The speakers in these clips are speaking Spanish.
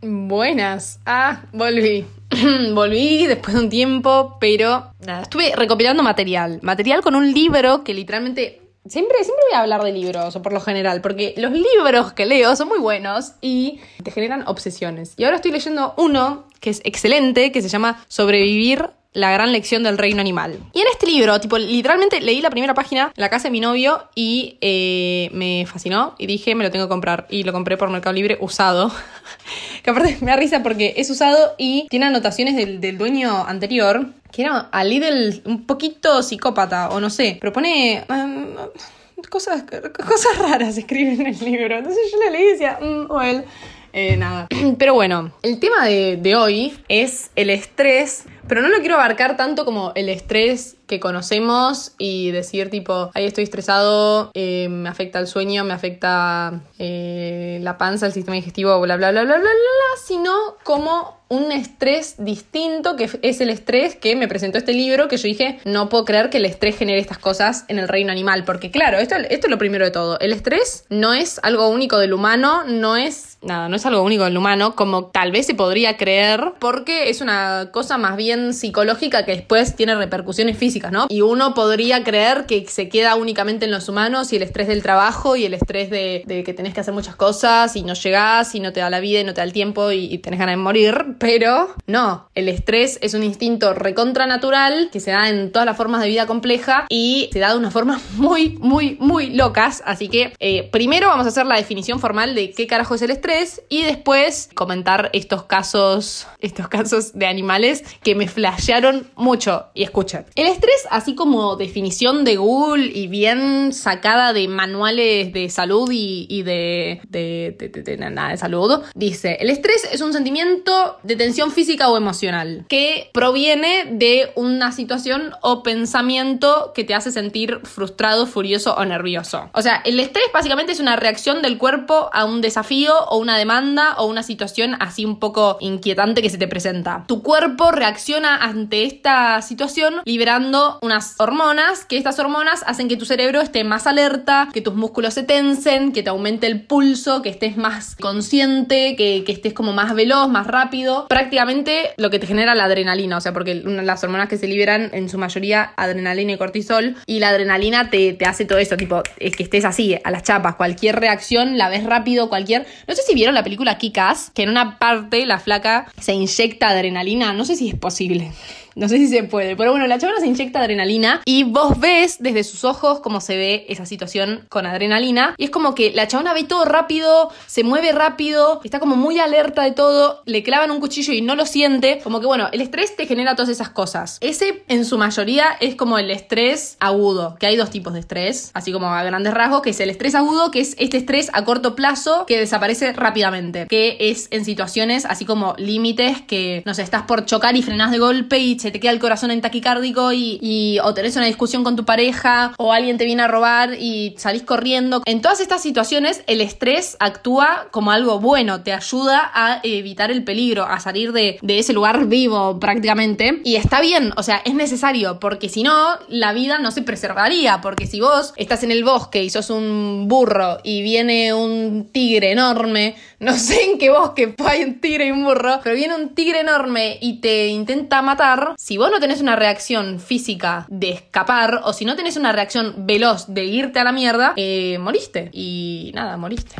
Buenas. Ah, volví. volví después de un tiempo, pero nada, estuve recopilando material. Material con un libro que literalmente. Siempre, siempre voy a hablar de libros, o por lo general, porque los libros que leo son muy buenos y te generan obsesiones. Y ahora estoy leyendo uno que es excelente, que se llama Sobrevivir la gran lección del reino animal. Y en este libro, tipo, literalmente leí la primera página la casa de mi novio y eh, me fascinó y dije, me lo tengo que comprar. Y lo compré por Mercado Libre usado. que aparte me da risa porque es usado y tiene anotaciones del, dueño anterior, que era a Lidl un poquito psicópata, o no sé, pero pone... Um, cosas, cosas raras escriben en el libro. Entonces yo le leí y decía, mm, well, eh, nada. Pero bueno, el tema de, de hoy es el estrés pero no lo quiero abarcar tanto como el estrés que conocemos y decir tipo, ahí estoy estresado, eh, me afecta el sueño, me afecta eh, la panza, el sistema digestivo, bla, bla, bla, bla, bla, bla, sino como un estrés distinto, que es el estrés que me presentó este libro, que yo dije, no puedo creer que el estrés genere estas cosas en el reino animal, porque claro, esto, esto es lo primero de todo, el estrés no es algo único del humano, no es, nada, no es algo único del humano, como tal vez se podría creer, porque es una cosa más bien psicológica que después tiene repercusiones físicas, ¿no? Y uno podría creer que se queda únicamente en los humanos y el estrés del trabajo y el estrés de, que tenés que hacer muchas cosas y no llegás y no te da la vida y no te da el tiempo y, tenés ganas de morir, pero no, el estrés es un instinto recontranatural que se da en todas las formas de vida compleja y se da de una forma muy, muy, muy locas. Así que eh, primero vamos a hacer la definición formal de qué carajo es el estrés y después comentar estos casos, estos casos de animales que me flashearon mucho. Y escuchen, el estrés, así como definición de Google y bien sacada de manuales de salud y, de, de, de, nada de salud, dice, el estrés es un sentimiento de tensión física o emocional que proviene de una situación o pensamiento que te hace sentir frustrado, furioso o nervioso. O sea, el estrés básicamente es una reacción del cuerpo a un desafío o una demanda o una situación así un poco inquietante que se te presenta. Tu cuerpo reacciona ante esta situación liberando unas hormonas que estas hormonas hacen que tu cerebro esté más alerta, que tus músculos se tensen, que te aumente el pulso, que estés más consciente, que, que estés como más veloz, más rápido prácticamente lo que te genera la adrenalina, o sea, porque las hormonas que se liberan en su mayoría adrenalina y cortisol, y la adrenalina te, te hace todo eso, tipo, es que estés así, a las chapas, cualquier reacción la ves rápido, cualquier... No sé si vieron la película Kick-Ass, que en una parte la flaca se inyecta adrenalina, no sé si es posible posible. No sé si se puede. Pero bueno, la chabona se inyecta adrenalina y vos ves desde sus ojos cómo se ve esa situación con adrenalina. Y es como que la chabona ve todo rápido, se mueve rápido, está como muy alerta de todo, le clavan un cuchillo y no lo siente. Como que bueno, el estrés te genera todas esas cosas. Ese en su mayoría es como el estrés agudo, que hay dos tipos de estrés, así como a grandes rasgos, que es el estrés agudo, que es este estrés a corto plazo que desaparece rápidamente, que es en situaciones así como límites que, no sé, estás por chocar y frenás de golpe y te queda el corazón en taquicárdico y, o tenés una discusión con tu pareja o alguien te viene a robar y salís corriendo. En todas estas situaciones el estrés actúa como algo bueno, te ayuda a evitar el peligro, a salir de, de ese lugar vivo prácticamente. Y está bien, o sea, es necesario porque si no, la vida no se preservaría, porque si vos estás en el bosque y sos un burro y viene un tigre enorme, no sé en qué bosque hay un tigre y un burro, pero viene un tigre enorme y te intenta matar, si vos no tenés una reacción física de escapar o si no tenés una reacción veloz de irte a la mierda, eh, moriste. Y nada, moriste.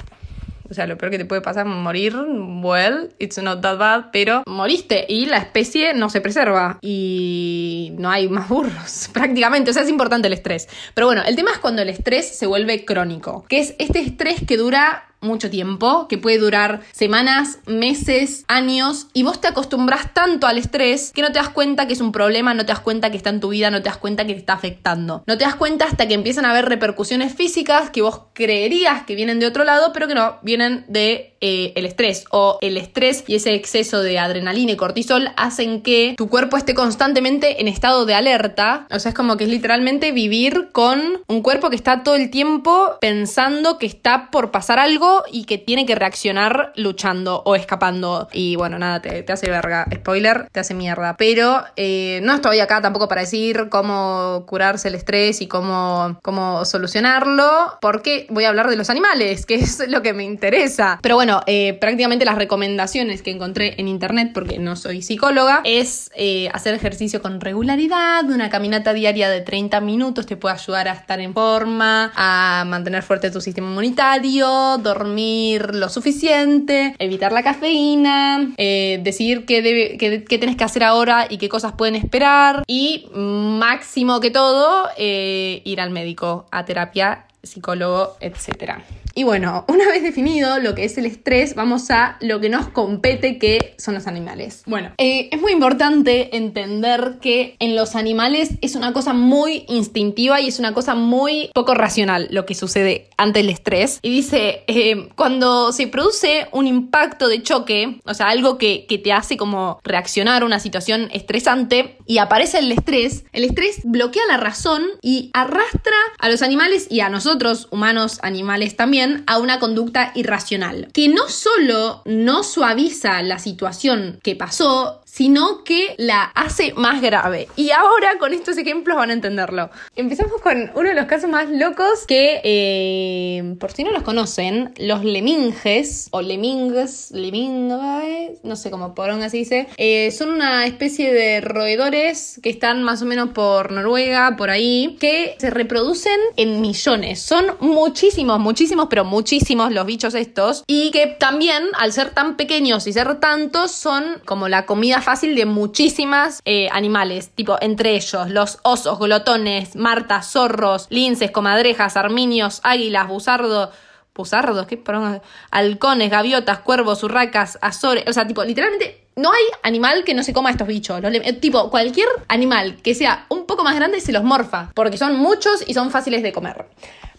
O sea, lo peor que te puede pasar es morir, well, it's not that bad, pero moriste y la especie no se preserva y no hay más burros, prácticamente. O sea, es importante el estrés. Pero bueno, el tema es cuando el estrés se vuelve crónico, que es este estrés que dura mucho tiempo, que puede durar semanas, meses, años, y vos te acostumbras tanto al estrés que no te das cuenta que es un problema, no te das cuenta que está en tu vida, no te das cuenta que te está afectando. No te das cuenta hasta que empiezan a haber repercusiones físicas que vos creerías que vienen de otro lado, pero que no, vienen de eh, el estrés o el estrés y ese exceso de adrenalina y cortisol hacen que tu cuerpo esté constantemente en estado de alerta. O sea, es como que es literalmente vivir con un cuerpo que está todo el tiempo pensando que está por pasar algo y que tiene que reaccionar luchando o escapando. Y bueno, nada, te, hace verga. Spoiler, te hace mierda. Pero eh, no estoy acá tampoco para decir cómo curarse el estrés y cómo, cómo solucionarlo, porque voy a hablar de los animales, que es lo que me interesa. Pero bueno, eh, prácticamente las recomendaciones que encontré en internet, porque no soy psicóloga, es eh, hacer ejercicio con regularidad, una caminata diaria de 30 minutos te puede ayudar a estar en forma, a mantener fuerte tu sistema inmunitario, dormir lo suficiente, evitar la cafeína, eh, decidir qué, debe, qué, tenés que hacer ahora y qué cosas pueden esperar y máximo que todo, eh, ir al médico, a terapia, psicólogo, etc. Y bueno, una vez definido lo que es el estrés, vamos a lo que nos compete, que son los animales. Bueno, eh, es muy importante entender que en los animales es una cosa muy instintiva y es una cosa muy poco racional lo que sucede ante el estrés. Y dice, eh, cuando se produce un impacto de choque, o sea, algo que, que te hace como reaccionar a una situación estresante y aparece el estrés, el estrés bloquea la razón y arrastra a los animales y a nosotros, humanos, animales también, a una conducta irracional, que no solo no suaviza la situación que pasó, sino que la hace más grave. Y ahora con estos ejemplos van a entenderlo. Empezamos con uno de los casos más locos que, eh, por si no los conocen, los leminges, o leminges, leminges, no sé cómo por se dice, eh, son una especie de roedores que están más o menos por Noruega, por ahí, que se reproducen en millones. Son muchísimos, muchísimos, pero muchísimos los bichos estos. Y que también, al ser tan pequeños y ser tantos, son como la comida fácil de muchísimas eh, animales, tipo entre ellos los osos, glotones, martas, zorros, linces, comadrejas, arminios, águilas, buzardo, buzardos, ¿qué? Perdón, halcones, gaviotas, cuervos, urracas, azores, o sea, tipo, literalmente no hay animal que no se coma estos bichos. tipo, cualquier animal que sea un poco más grande se los morfa, porque son muchos y son fáciles de comer.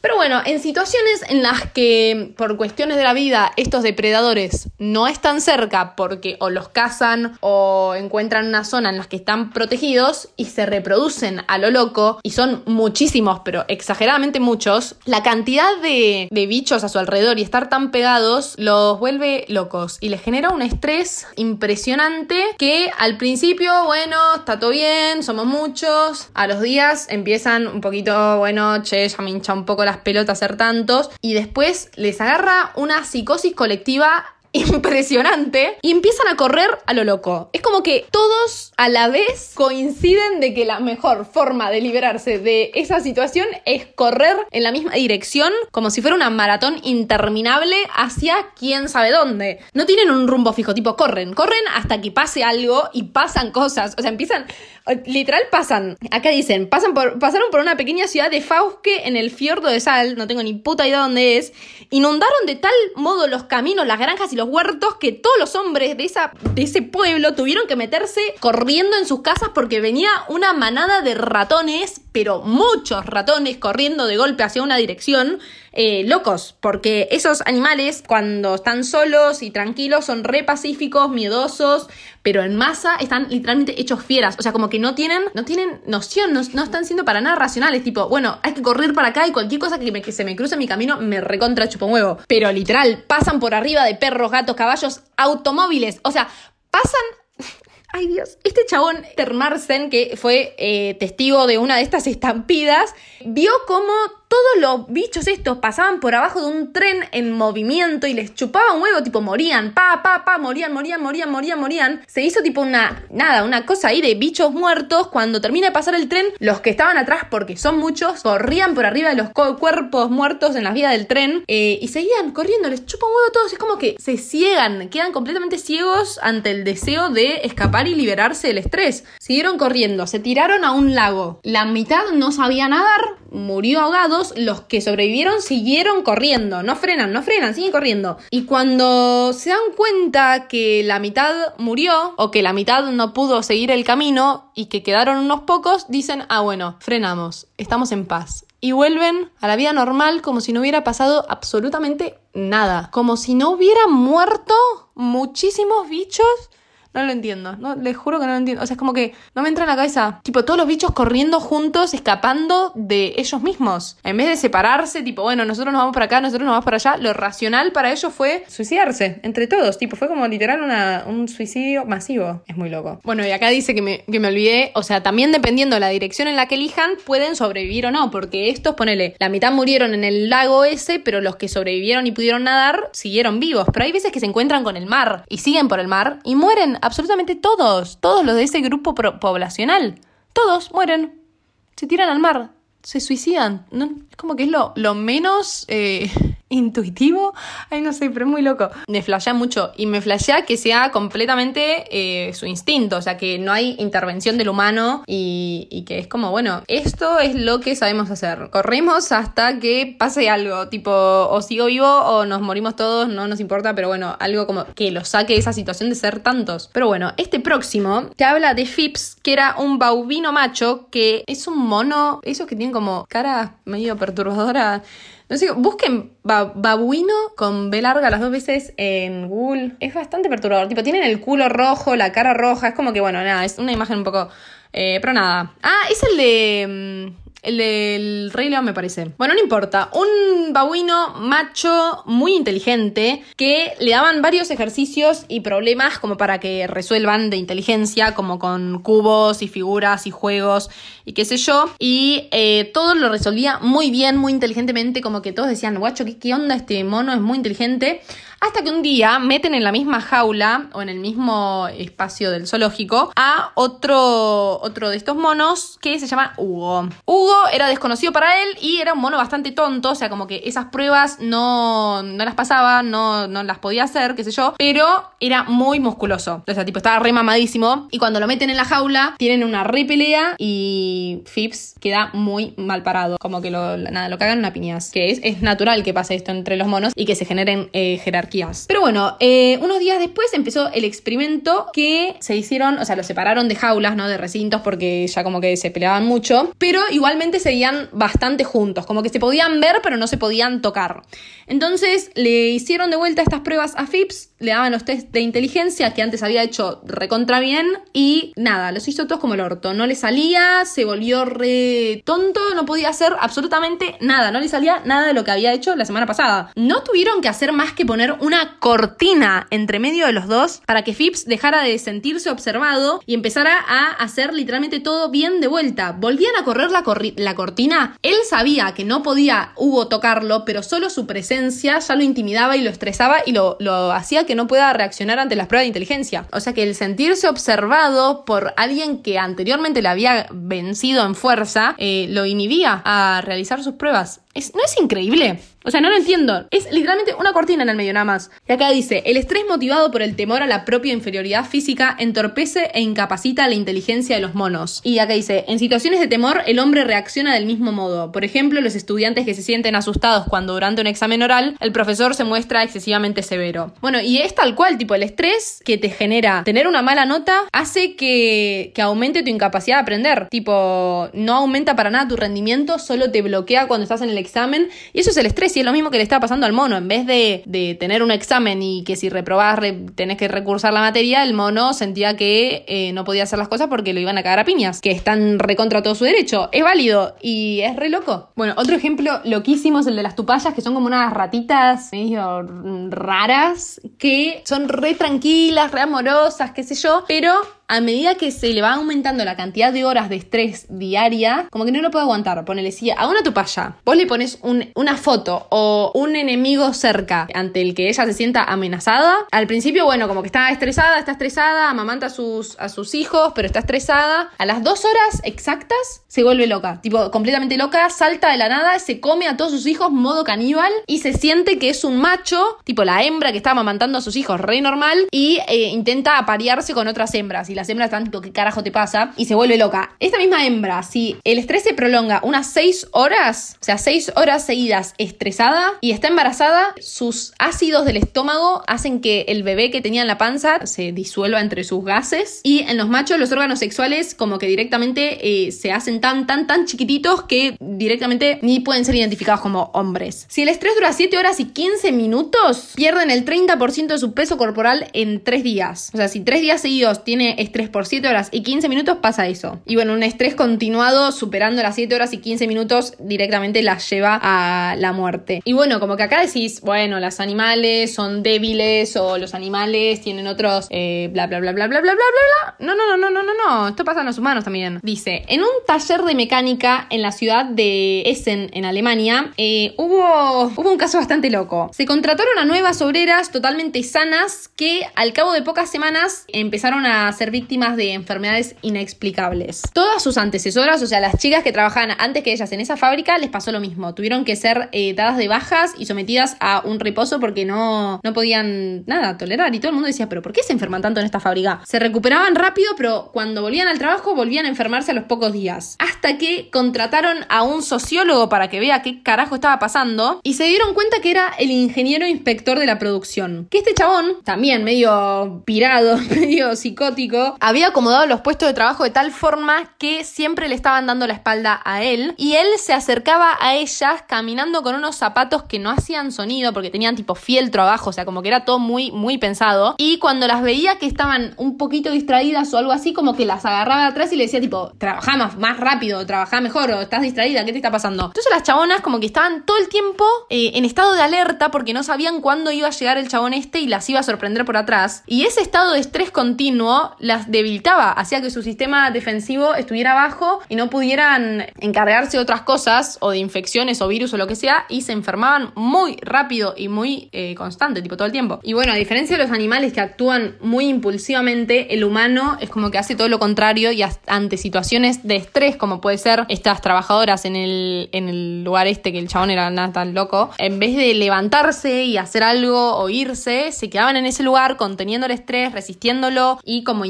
Pero bueno, en situaciones en las que por cuestiones de la vida estos depredadores no están cerca porque o los cazan o encuentran una zona en la que están protegidos y se reproducen a lo loco y son muchísimos, pero exageradamente muchos, la cantidad de, de bichos a su alrededor y estar tan pegados los vuelve locos y les genera un estrés impresionante que al principio, bueno, está todo bien, somos muchos, a los días empiezan un poquito, bueno, che, ya me hincha un poco la las pelotas ser tantos y después les agarra una psicosis colectiva impresionante y empiezan a correr a lo loco. Es como que todos a la vez coinciden de que la mejor forma de liberarse de esa situación es correr en la misma dirección como si fuera una maratón interminable hacia quién sabe dónde. No tienen un rumbo fijo, tipo corren, corren hasta que pase algo y pasan cosas. O sea, empiezan, literal pasan, acá dicen, por, pasaron por una pequeña ciudad de Fauske en el fiordo de Sal, no tengo ni puta idea dónde es, inundaron de tal modo los caminos, las granjas y los huertos que todos los hombres de, esa, de ese pueblo tuvieron que meterse corriendo en sus casas porque venía una manada de ratones, pero muchos ratones corriendo de golpe hacia una dirección eh, locos, porque esos animales cuando están solos y tranquilos son re pacíficos, miedosos, pero en masa están literalmente hechos fieras, o sea, como que no tienen, no tienen noción, no, están siendo para nada racionales, tipo, bueno, hay que correr para acá y cualquier cosa que, que se me cruce en mi camino me recontra chupo huevo, pero literal, pasan por arriba de perros, gatos, caballos, automóviles, o sea, pasan Ay Dios, este chabón Termarsen, que fue eh, testigo de una de estas estampidas, vio cómo todos los bichos estos pasaban por abajo de un tren en movimiento y les chupaban huevo, tipo morían, pa, pa, pa, morían, morían, morían, morían, morían. Se hizo tipo una, nada, una cosa ahí de bichos muertos. Cuando termina de pasar el tren, los que estaban atrás, porque son muchos, corrían por arriba de los cuerpos muertos en las vías del tren eh, y seguían corriendo, les chupan huevo a todos. Es como que se ciegan, quedan completamente ciegos ante el deseo de escapar y liberarse del estrés. Siguieron corriendo, se tiraron a un lago. La mitad no sabía nadar, murió ahogado los que sobrevivieron siguieron corriendo, no frenan, no frenan, siguen corriendo. Y cuando se dan cuenta que la mitad murió o que la mitad no pudo seguir el camino y que quedaron unos pocos, dicen, ah bueno, frenamos, estamos en paz. Y vuelven a la vida normal como si no hubiera pasado absolutamente nada, como si no hubiera muerto muchísimos bichos No lo entiendo. No, les juro que no lo entiendo. O sea, es como que no me entra en la cabeza. Tipo, todos los bichos corriendo juntos, escapando de ellos mismos. En vez de separarse, tipo, bueno, nosotros nos vamos para acá, nosotros nos vamos para allá. Lo racional para ellos fue suicidarse entre todos. Tipo, fue como literal una, un suicidio masivo. Es muy loco. Bueno, y acá dice que me, que me olvidé. O sea, también dependiendo de la dirección en la que elijan, pueden sobrevivir o no. Porque estos, ponele, la mitad murieron en el lago ese, pero los que sobrevivieron y pudieron nadar siguieron vivos. Pero hay veces que se encuentran con el mar y siguen por el mar y mueren absolutamente todos. Todos los de ese grupo poblacional. Todos mueren. Se tiran al mar. Se suicidan. No, como que es lo, lo menos... Eh, intuitivo. Ay, no sé, pero es muy loco. Me flashea mucho y me flashea que sea completamente eh, su instinto, o sea, que no hay intervención del humano y, y, que es como, bueno, esto es lo que sabemos hacer. Corremos hasta que pase algo, tipo, o sigo vivo o nos morimos todos, no nos importa, pero bueno, algo como que lo saque de esa situación de ser tantos. Pero bueno, este próximo te habla de Phipps, que era un baubino macho, que es un mono, esos que tienen como cara medio perturbadora no sé, busquen babuino con B larga las dos veces en Google. Es bastante perturbador. Tipo, tienen el culo rojo, la cara roja. Es como que, bueno, nada, es una imagen un poco. Eh, pero nada. Ah, es el de. El del Rey León me parece. Bueno, no importa. Un babuino macho muy inteligente que le daban varios ejercicios y problemas como para que resuelvan de inteligencia, como con cubos y figuras y juegos y qué sé yo. Y eh, todo lo resolvía muy bien, muy inteligentemente, como que todos decían, guacho, ¿qué, ¿qué onda este mono? Es muy inteligente. Hasta que un día meten en la misma jaula o en el mismo espacio del zoológico a otro, otro de estos monos que se llama Hugo. Hugo era desconocido para él y era un mono bastante tonto, o sea, como que esas pruebas no, no las pasaba, no, no las podía hacer, qué sé yo, pero era muy musculoso. O sea, tipo, estaba re mamadísimo. Y cuando lo meten en la jaula, tienen una re pelea y Phipps queda muy mal parado. Como que lo, nada, lo cagan una piñas. Que es, es natural que pase esto entre los monos y que se generen eh, jerarquías pero bueno, eh, unos días después empezó el experimento que se hicieron, o sea, lo separaron de jaulas, ¿no? De recintos porque ya como que se peleaban mucho, pero igualmente seguían bastante juntos, como que se podían ver pero no se podían tocar. Entonces le hicieron de vuelta estas pruebas a Phipps, le daban los test de inteligencia que antes había hecho recontra bien y nada, los hizo todos como el orto, no le salía, se volvió re tonto, no podía hacer absolutamente nada, no le salía nada de lo que había hecho la semana pasada. No tuvieron que hacer más que poner una cortina entre medio de los dos para que Phipps dejara de sentirse observado y empezara a hacer literalmente todo bien de vuelta. Volvían a correr la, la cortina. Él sabía que no podía Hugo tocarlo, pero solo su presencia ya lo intimidaba y lo estresaba y lo, lo hacía que no pueda reaccionar ante las pruebas de inteligencia. O sea que el sentirse observado por alguien que anteriormente le había vencido en fuerza eh, lo inhibía a realizar sus pruebas. ¿No es increíble? O sea, no lo entiendo. Es literalmente una cortina en el medio nada más. Y acá dice, el estrés motivado por el temor a la propia inferioridad física entorpece e incapacita la inteligencia de los monos. Y acá dice, en situaciones de temor el hombre reacciona del mismo modo. Por ejemplo, los estudiantes que se sienten asustados cuando durante un examen oral el profesor se muestra excesivamente severo. Bueno, y es tal cual, tipo, el estrés que te genera tener una mala nota hace que, que aumente tu incapacidad de aprender. Tipo, no aumenta para nada tu rendimiento, solo te bloquea cuando estás en el examen. Y eso es el estrés, y es lo mismo que le está pasando al mono. En vez de, de tener un examen y que si reprobás tenés que recursar la materia, el mono sentía que eh, no podía hacer las cosas porque lo iban a cagar a piñas, que están recontra todo su derecho. Es válido y es re loco. Bueno, otro ejemplo loquísimo es el de las tupayas, que son como unas ratitas raras, que son re tranquilas, re amorosas, qué sé yo, pero a medida que se le va aumentando la cantidad de horas de estrés diaria, como que no lo puede aguantar. Ponele, si a una tupaya vos le pones una foto o un enemigo cerca ante el que ella se sienta amenazada, al principio, bueno, como que está estresada, está estresada, amamanta a sus, a sus hijos, pero está estresada. A las dos horas exactas se vuelve loca, tipo completamente loca, salta de la nada, se come a todos sus hijos modo caníbal y se siente que es un macho, tipo la hembra que está amamantando a sus hijos, re normal, y eh, intenta aparearse con otras hembras. Y las hembras están tipo, ¿qué carajo te pasa? Y se vuelve loca. Esta misma hembra, si el estrés se prolonga unas 6 horas, o sea, 6 horas seguidas estresada y está embarazada, sus ácidos del estómago hacen que el bebé que tenía en la panza se disuelva entre sus gases. Y en los machos, los órganos sexuales, como que directamente eh, se hacen tan, tan, tan chiquititos que directamente ni pueden ser identificados como hombres. Si el estrés dura 7 horas y 15 minutos, pierden el 30% de su peso corporal en 3 días. O sea, si 3 días seguidos tiene estrés por 7 horas y 15 minutos, pasa eso. Y bueno, un estrés continuado superando las 7 horas y 15 minutos directamente las lleva a la muerte. Y bueno, como que acá decís, bueno, los animales son débiles o los animales tienen otros eh, bla bla bla bla bla bla bla bla. No, no, no, no, no, no, no. Esto pasa en los humanos también. Dice, en un taller de mecánica en la ciudad de Essen, en Alemania, eh, hubo, hubo un caso bastante loco. Se contrataron a nuevas obreras totalmente sanas que al cabo de pocas semanas empezaron a ser víctimas de enfermedades inexplicables. Todas sus antecesoras, o sea, las chicas que trabajaban antes que ellas en esa fábrica, les pasó lo mismo. Tuvieron que ser eh, dadas de bajas y sometidas a un reposo porque no, no podían nada tolerar. Y todo el mundo decía, pero ¿por qué se enferman tanto en esta fábrica? Se recuperaban rápido, pero cuando volvían al trabajo volvían a enfermarse a los pocos días. Hasta que contrataron a un sociólogo para que vea qué carajo estaba pasando y se dieron cuenta que era el ingeniero inspector de la producción. Que este chabón, también medio pirado, medio psicótico, había acomodado los puestos de trabajo de tal forma que siempre le estaban dando la espalda a él y él se acercaba a ellas caminando con unos zapatos que no hacían sonido porque tenían tipo fieltro abajo, o sea, como que era todo muy, muy pensado. Y cuando las veía que estaban un poquito distraídas o algo así, como que las agarraba atrás y le decía tipo, trabaja más, rápido, trabaja mejor o estás distraída, ¿qué te está pasando? Entonces las chabonas como que estaban todo el tiempo eh, en estado de alerta porque no sabían cuándo iba a llegar el chabón este y las iba a sorprender por atrás. Y ese estado de estrés continuo las debilitaba, hacía que su sistema defensivo estuviera bajo y no pudieran encargarse de otras cosas o de infecciones o virus o lo que sea y se enfermaban muy rápido y muy eh, constante, tipo todo el tiempo. Y bueno, a diferencia de los animales que actúan muy impulsivamente, el humano es como que hace todo lo contrario y ante situaciones de estrés como puede ser estas trabajadoras en el, en el lugar este que el chabón era nada tan loco, en vez de levantarse y hacer algo o irse, se quedaban en ese lugar conteniendo el estrés, resistiéndolo y como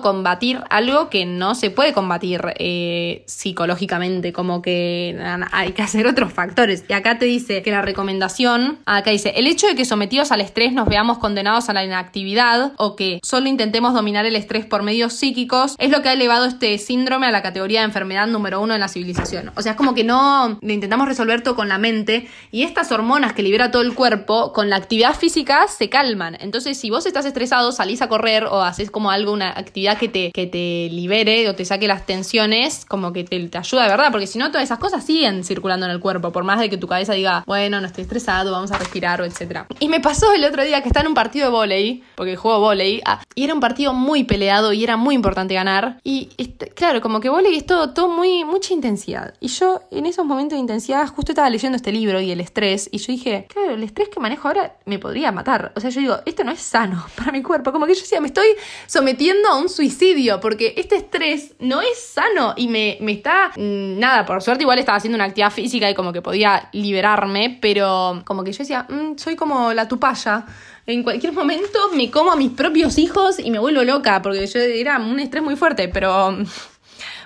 combatir algo que no se puede combatir eh, psicológicamente, como que hay que hacer otros factores. Y acá te dice que la recomendación, acá dice, el hecho de que sometidos al estrés nos veamos condenados a la inactividad o que solo intentemos dominar el estrés por medios psíquicos es lo que ha elevado este síndrome a la categoría de enfermedad número uno en la civilización. O sea, es como que no intentamos resolver todo con la mente y estas hormonas que libera todo el cuerpo con la actividad física se calman. Entonces, si vos estás estresado, salís a correr o haces como algo, una actividad que te, que te libere o te saque las tensiones, como que te, te ayuda de verdad, porque si no, todas esas cosas siguen circulando en el cuerpo, por más de que tu cabeza diga, bueno, no estoy estresado, vamos a respirar o etcétera. Y me pasó el otro día que estaba en un partido de volei, porque juego volei, ah, y era un partido muy peleado y era muy importante ganar. Y este, claro, como que volei es todo, todo muy, mucha intensidad. Y yo en esos momentos de intensidad justo estaba leyendo este libro y el estrés, y yo dije, claro, el estrés que manejo ahora me podría matar. O sea, yo digo, esto no es sano para mi cuerpo. Como que yo decía, me estoy sometiendo a un suicidio, porque este estrés no es sano y me, me está... Mm, nada, por suerte igual estaba haciendo una actividad física y como que podía liberarme, pero como que yo decía, mm, soy como la tupaya. En cualquier momento me como a mis propios hijos y me vuelvo loca, porque yo era un estrés muy fuerte, pero...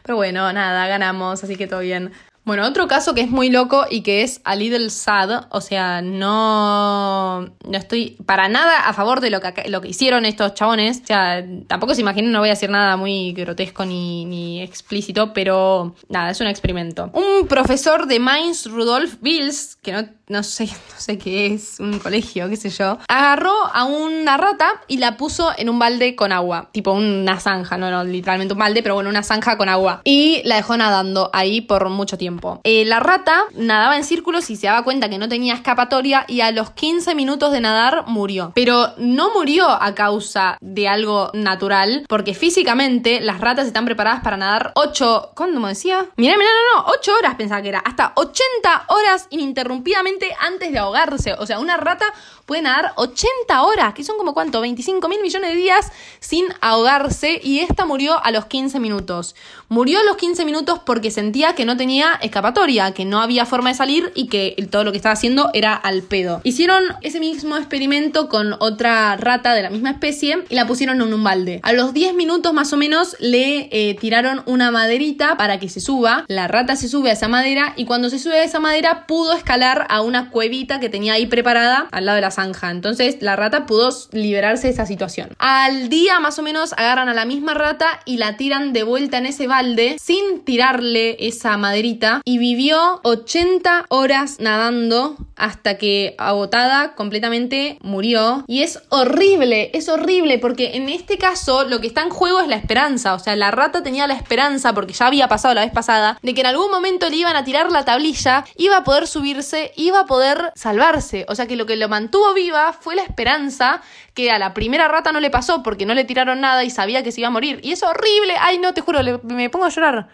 Pero bueno, nada, ganamos, así que todo bien. Bueno, otro caso que es muy loco y que es a little sad, o sea, no, no estoy para nada a favor de lo que, lo que hicieron estos chabones, o sea, tampoco se imaginen, no voy a decir nada muy grotesco ni, ni explícito, pero nada, es un experimento. Un profesor de Mainz, Rudolf Bills, que no no sé, no sé qué es, un colegio, qué sé yo, agarró a una rata y la puso en un balde con agua, tipo una zanja, no, no literalmente un balde, pero bueno, una zanja con agua. Y la dejó nadando ahí por mucho tiempo. Eh, la rata nadaba en círculos y se daba cuenta que no tenía escapatoria y a los 15 minutos de nadar murió. Pero no murió a causa de algo natural, porque físicamente las ratas están preparadas para nadar 8, ¿cuándo me decía? Mirá, mirá, no, no, 8 horas pensaba que era, hasta 80 horas ininterrumpidamente antes de ahogarse. O sea, una rata puede nadar 80 horas, que son como cuánto, 25 mil millones de días sin ahogarse y esta murió a los 15 minutos. Murió a los 15 minutos porque sentía que no tenía escapatoria, que no había forma de salir y que todo lo que estaba haciendo era al pedo. Hicieron ese mismo experimento con otra rata de la misma especie y la pusieron en un balde. A los 10 minutos más o menos le eh, tiraron una maderita para que se suba. La rata se sube a esa madera y cuando se sube a esa madera pudo escalar a una cuevita que tenía ahí preparada al lado de la zanja. Entonces la rata pudo liberarse de esa situación. Al día más o menos agarran a la misma rata y la tiran de vuelta en ese balde sin tirarle esa maderita y vivió 80 horas nadando hasta que agotada completamente murió. Y es horrible, es horrible porque en este caso lo que está en juego es la esperanza. O sea, la rata tenía la esperanza, porque ya había pasado la vez pasada, de que en algún momento le iban a tirar la tablilla, iba a poder subirse, iba a poder salvarse. O sea que lo que lo mantuvo viva fue la esperanza que a la primera rata no le pasó porque no le tiraron nada y sabía que se iba a morir. Y es horrible. Ay, no, te juro, me pongo a llorar.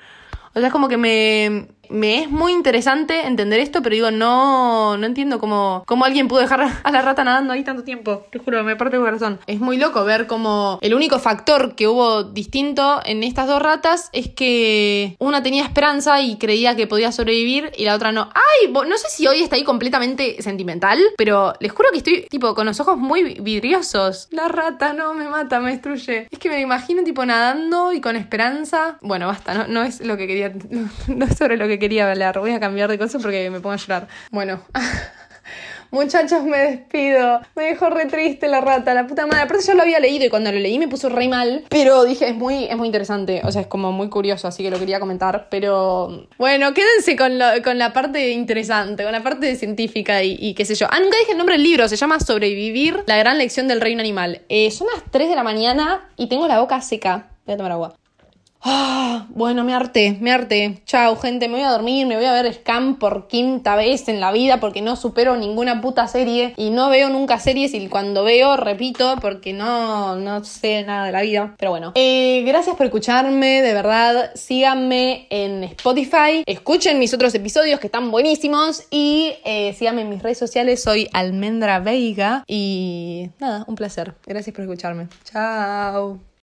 O sea, es como que me, me es muy interesante entender esto, pero digo, no, no entiendo cómo, cómo alguien pudo dejar a la rata nadando ahí tanto tiempo. Te juro, me parte el corazón. Es muy loco ver cómo el único factor que hubo distinto en estas dos ratas es que una tenía esperanza y creía que podía sobrevivir y la otra no. ¡Ay! No sé si hoy está ahí completamente sentimental, pero les juro que estoy tipo con los ojos muy vidriosos. La rata no me mata, me destruye. Es que me imagino tipo nadando y con esperanza. Bueno, basta, no, no es lo que quería, no es sobre lo que quería hablar. Voy a cambiar de cosas porque me pongo a llorar. Bueno. Muchachos, me despido. Me dejó re triste la rata, la puta madre. Aparte yo lo había leído y cuando lo leí me puso re mal. Pero dije, es muy, es muy interesante. O sea, es como muy curioso, así que lo quería comentar. Pero bueno, quédense con, con la parte interesante, con la parte científica y, qué sé yo. Ah, nunca dije el nombre del libro. Se llama Sobrevivir, la gran lección del reino animal. Eh, son las 3 de la mañana y tengo la boca seca. Voy a tomar agua. Ah, bueno, me harté, me harté. Chao, gente, me voy a dormir, me voy a ver Scam por quinta vez en la vida porque no supero ninguna puta serie y no veo nunca series y cuando veo repito porque no, no sé nada de la vida. Pero bueno, eh, gracias por escucharme, de verdad, síganme en Spotify, escuchen mis otros episodios que están buenísimos y eh, síganme en mis redes sociales, soy Almendra Veiga y nada, un placer. Gracias por escucharme. Chao.